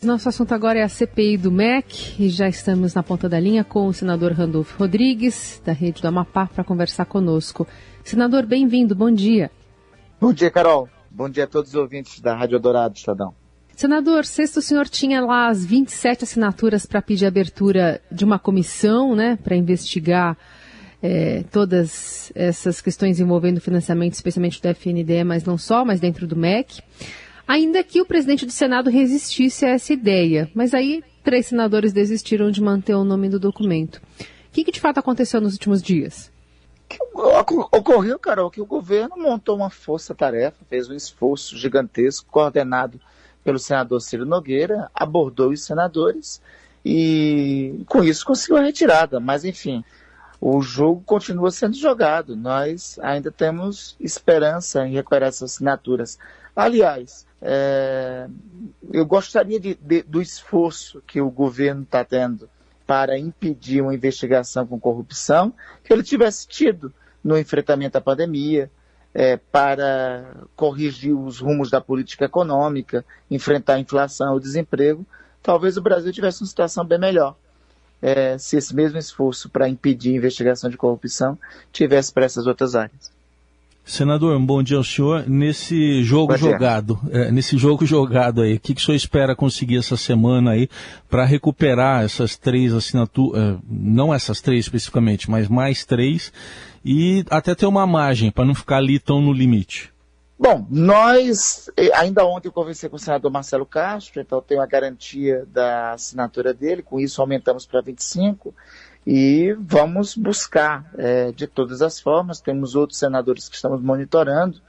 Nosso assunto agora é a CPI do MEC e já estamos na ponta da linha com o senador Randolfo Rodrigues, da Rede do Amapá, para conversar conosco. Senador, bem-vindo, bom dia. Bom dia, Carol. Bom dia a todos os ouvintes da Rádio Dourado, Estadão. Senador, sexto o senhor tinha lá as 27 assinaturas para pedir abertura de uma comissão, né, para investigar é, todas essas questões envolvendo financiamento, especialmente do FNDE, mas não só, mas dentro do MEC ainda que o presidente do Senado resistisse a essa ideia. Mas aí três senadores desistiram de manter o nome do documento. O que, que de fato aconteceu nos últimos dias? Ocorreu, Carol, que o governo montou uma força-tarefa, fez um esforço gigantesco, coordenado pelo senador Ciro Nogueira, abordou os senadores e com isso conseguiu a retirada. Mas, enfim, o jogo continua sendo jogado. Nós ainda temos esperança em recuperar essas assinaturas. Aliás, é, eu gostaria de, de, do esforço que o governo está tendo para impedir uma investigação com corrupção que ele tivesse tido no enfrentamento à pandemia, é, para corrigir os rumos da política econômica, enfrentar a inflação, o desemprego, talvez o Brasil tivesse uma situação bem melhor. É, se esse mesmo esforço para impedir investigação de corrupção tivesse para essas outras áreas. Senador, um bom dia ao senhor. Nesse jogo jogado, é, nesse jogo jogado aí, o que, que o senhor espera conseguir essa semana aí para recuperar essas três assinaturas, é, não essas três especificamente, mas mais três, e até ter uma margem para não ficar ali tão no limite? Bom, nós, ainda ontem eu conversei com o senador Marcelo Castro, então tenho a garantia da assinatura dele, com isso aumentamos para 25 e vamos buscar é, de todas as formas. Temos outros senadores que estamos monitorando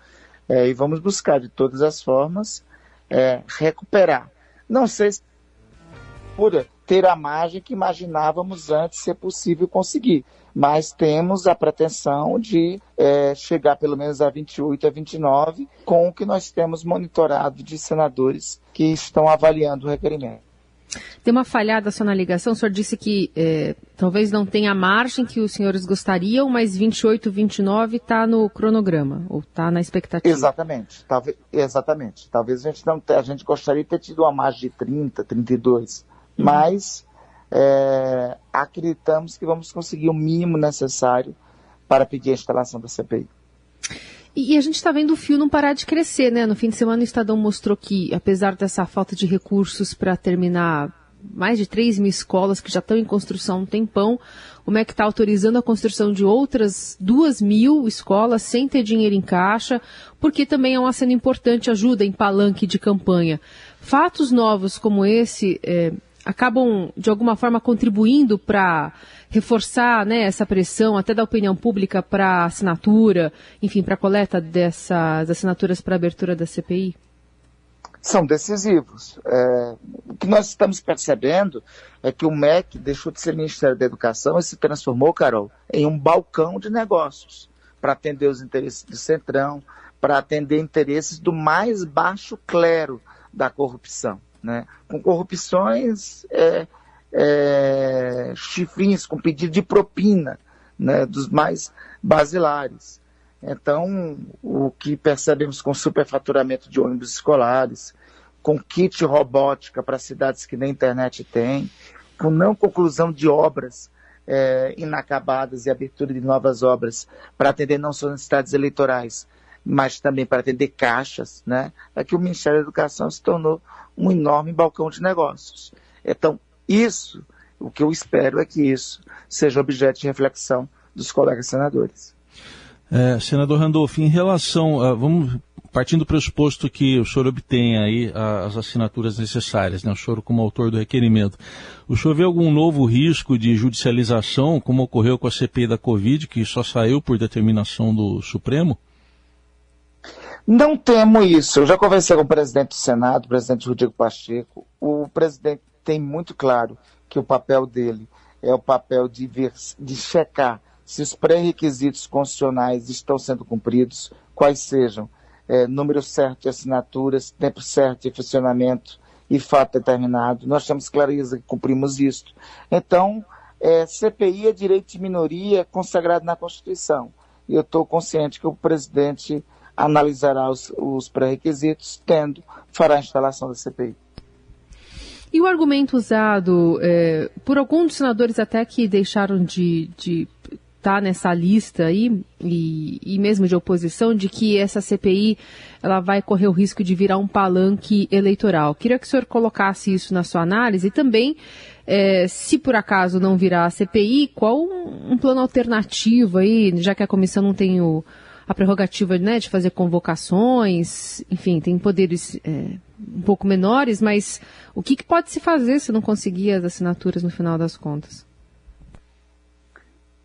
é, e vamos buscar de todas as formas é, recuperar. Não sei se por ter a margem que imaginávamos antes ser possível conseguir, mas temos a pretensão de é, chegar pelo menos a 28, a 29, com o que nós temos monitorado de senadores que estão avaliando o requerimento. Tem uma falhada só na ligação. O senhor disse que é, talvez não tenha a margem que os senhores gostariam, mas 28, 29 está no cronograma, ou está na expectativa. Exatamente. Talvez, exatamente. Talvez a gente não a gente gostaria de ter tido uma margem de 30, 32, uhum. Mas é, acreditamos que vamos conseguir o mínimo necessário para pedir a instalação da CPI. E, a gente está vendo o fio não parar de crescer, né? No fim de semana o Estadão mostrou que, apesar dessa falta de recursos para terminar mais de 3 mil escolas que já estão em construção há um tempão, o MEC está autorizando a construção de outras 2 mil escolas sem ter dinheiro em caixa, porque também é uma cena importante ajuda em palanque de campanha. Fatos novos como esse é, acabam, de alguma forma, contribuindo para reforçar né, essa pressão até da opinião pública para assinatura, enfim, para a coleta dessas assinaturas para abertura da CPI? São decisivos. É, o que nós estamos percebendo é que o MEC deixou de ser Ministério da Educação e se transformou, Carol, em um balcão de negócios para atender os interesses do Centrão, para atender interesses do mais baixo clero da corrupção né? com corrupções é, é, chifrinhos, com pedido de propina, né? dos mais basilares. Então, o que percebemos com superfaturamento de ônibus escolares, com kit robótica para cidades que nem internet tem, com não conclusão de obras é, inacabadas e abertura de novas obras para atender não só necessidades eleitorais, mas também para atender caixas, né? é que o Ministério da Educação se tornou um enorme balcão de negócios. Então, isso, o que eu espero é que isso seja objeto de reflexão dos colegas senadores. É, senador Randolph, em relação, a, vamos partindo do pressuposto que o senhor obtém aí as assinaturas necessárias, né, o senhor como autor do requerimento, o senhor vê algum novo risco de judicialização, como ocorreu com a CPI da Covid, que só saiu por determinação do Supremo? Não temo isso. Eu já conversei com o presidente do Senado, o presidente Rodrigo Pacheco. O presidente tem muito claro que o papel dele é o papel de, ver, de checar se os pré-requisitos constitucionais estão sendo cumpridos, quais sejam é, número certo de assinaturas, tempo certo de funcionamento e fato determinado. Nós temos clareza que cumprimos isso. Então, é, CPI é direito de minoria consagrado na Constituição. E eu estou consciente que o presidente analisará os, os pré-requisitos, tendo, fará a instalação da CPI. E o argumento usado é, por alguns senadores até que deixaram de, de tá nessa lista aí, e, e, mesmo de oposição, de que essa CPI ela vai correr o risco de virar um palanque eleitoral. Queria que o senhor colocasse isso na sua análise e também, é, se por acaso não virar a CPI, qual um, um, plano alternativo aí, já que a comissão não tem o, a prerrogativa né, de fazer convocações, enfim, tem poderes é, um pouco menores, mas o que, que pode se fazer se não conseguir as assinaturas no final das contas?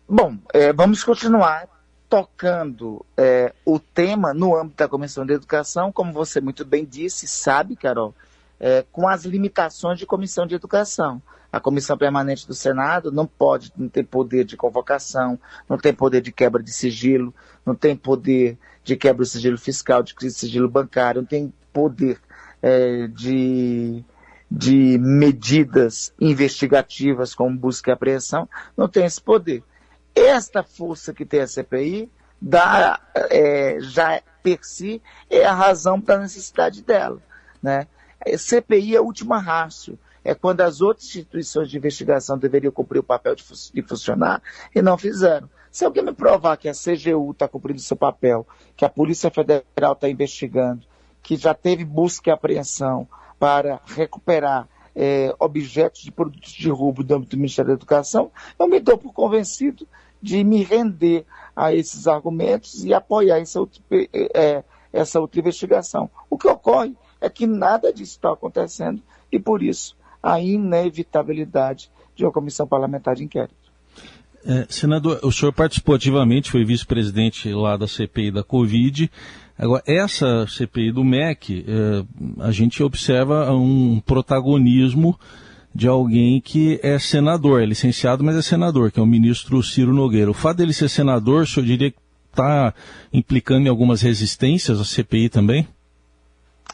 Bom, é, vamos continuar tocando é, o tema no âmbito da Comissão de Educação, como você muito bem disse, sabe, Carol, é, com as limitações de Comissão de Educação. A Comissão Permanente do Senado não pode, não tem poder de convocação, não tem poder de quebra de sigilo, não tem poder de quebra de sigilo fiscal, de sigilo bancário, não tem poder é, de, de medidas investigativas como busca e apreensão, não tem esse poder. Esta força que tem a CPI dá, é, já per si é a razão para a necessidade dela. Né? CPI é a última rácio. É quando as outras instituições de investigação deveriam cumprir o papel de, de funcionar e não fizeram. Se alguém me provar que a CGU está cumprindo seu papel, que a Polícia Federal está investigando, que já teve busca e apreensão para recuperar é, objetos de produtos de roubo do âmbito do Ministério da Educação, eu me dou por convencido de me render a esses argumentos e apoiar outra, é, essa outra investigação. O que ocorre é que nada disso está acontecendo e, por isso, a inevitabilidade de uma comissão parlamentar de inquérito. É, senador, o senhor participou ativamente, foi vice-presidente lá da CPI da Covid. Agora, essa CPI do MEC, é, a gente observa um protagonismo de alguém que é senador, é licenciado, mas é senador, que é o ministro Ciro Nogueira. O fato dele ser senador, o senhor diria que está implicando em algumas resistências à CPI também?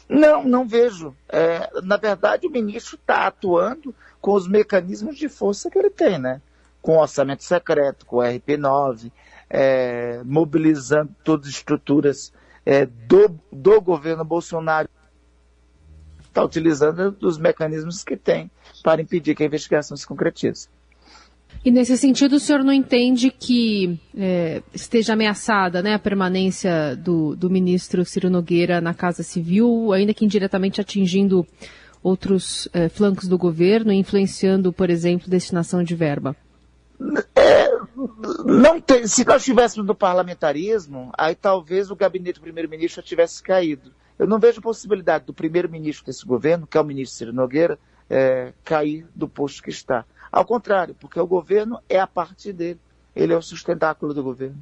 Não, não vejo. É, na verdade, o ministro está atuando com os mecanismos de força que ele tem, né? Com o orçamento secreto, com o RP9, é, mobilizando todas as estruturas é, do, do governo Bolsonaro está utilizando os mecanismos que tem para impedir que a investigação se concretize. E nesse sentido, o senhor não entende que é, esteja ameaçada né, a permanência do, do ministro Ciro Nogueira na Casa Civil, ainda que indiretamente atingindo outros é, flancos do governo, influenciando, por exemplo, destinação de verba? É, não tem, se nós estivéssemos no parlamentarismo, aí talvez o gabinete do primeiro-ministro tivesse caído. Eu não vejo possibilidade do primeiro-ministro desse governo, que é o ministro Ciro Nogueira, é, cair do posto que está. Ao contrário, porque o governo é a parte dele. Ele é o sustentáculo do governo.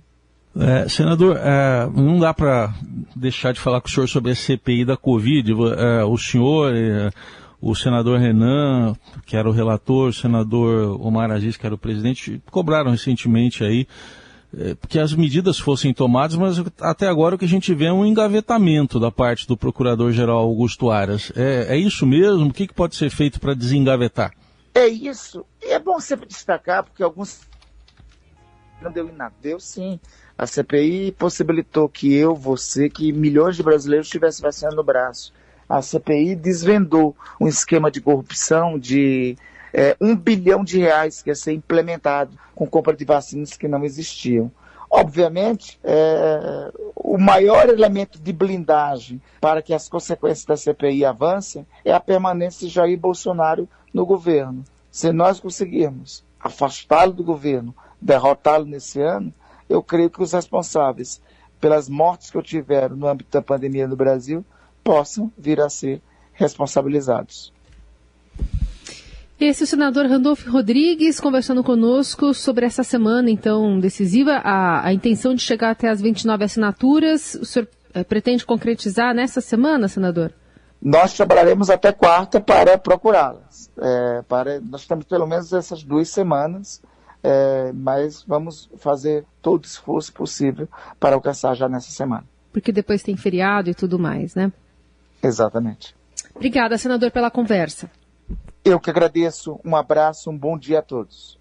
É, senador, é, não dá para deixar de falar com o senhor sobre a CPI da Covid. É, o senhor, é, o senador Renan, que era o relator, o senador Omar Aziz, que era o presidente, cobraram recentemente aí é, que as medidas fossem tomadas, mas até agora o que a gente vê é um engavetamento da parte do Procurador-Geral Augusto Aras. É, é, isso mesmo? O que, que pode ser feito para desengavetar? É isso. É bom sempre destacar, porque alguns não deu em nada. Deu sim. A CPI possibilitou que eu, você, que milhões de brasileiros tivessem vacina no braço. A CPI desvendou um esquema de corrupção, de é, um bilhão de reais que ia ser implementado com compra de vacinas que não existiam. Obviamente, é, o maior elemento de blindagem para que as consequências da CPI avancem é a permanência de Jair Bolsonaro no governo. Se nós conseguirmos afastá-lo do governo, derrotá-lo nesse ano, eu creio que os responsáveis pelas mortes que eu tiver no âmbito da pandemia no Brasil possam vir a ser responsabilizados. Esse é o senador Randolfo Rodrigues conversando conosco sobre essa semana, então, decisiva, a, a intenção de chegar até as 29 assinaturas. O senhor é, pretende concretizar nessa semana, senador? Nós trabalharemos até quarta para procurá-las. É, para, nós temos pelo menos essas duas semanas, é, mas vamos fazer todo o esforço possível para alcançar já nessa semana. Porque depois tem feriado e tudo mais, né? Exatamente. Obrigada, senador, pela conversa. Eu que agradeço. Um abraço, um bom dia a todos.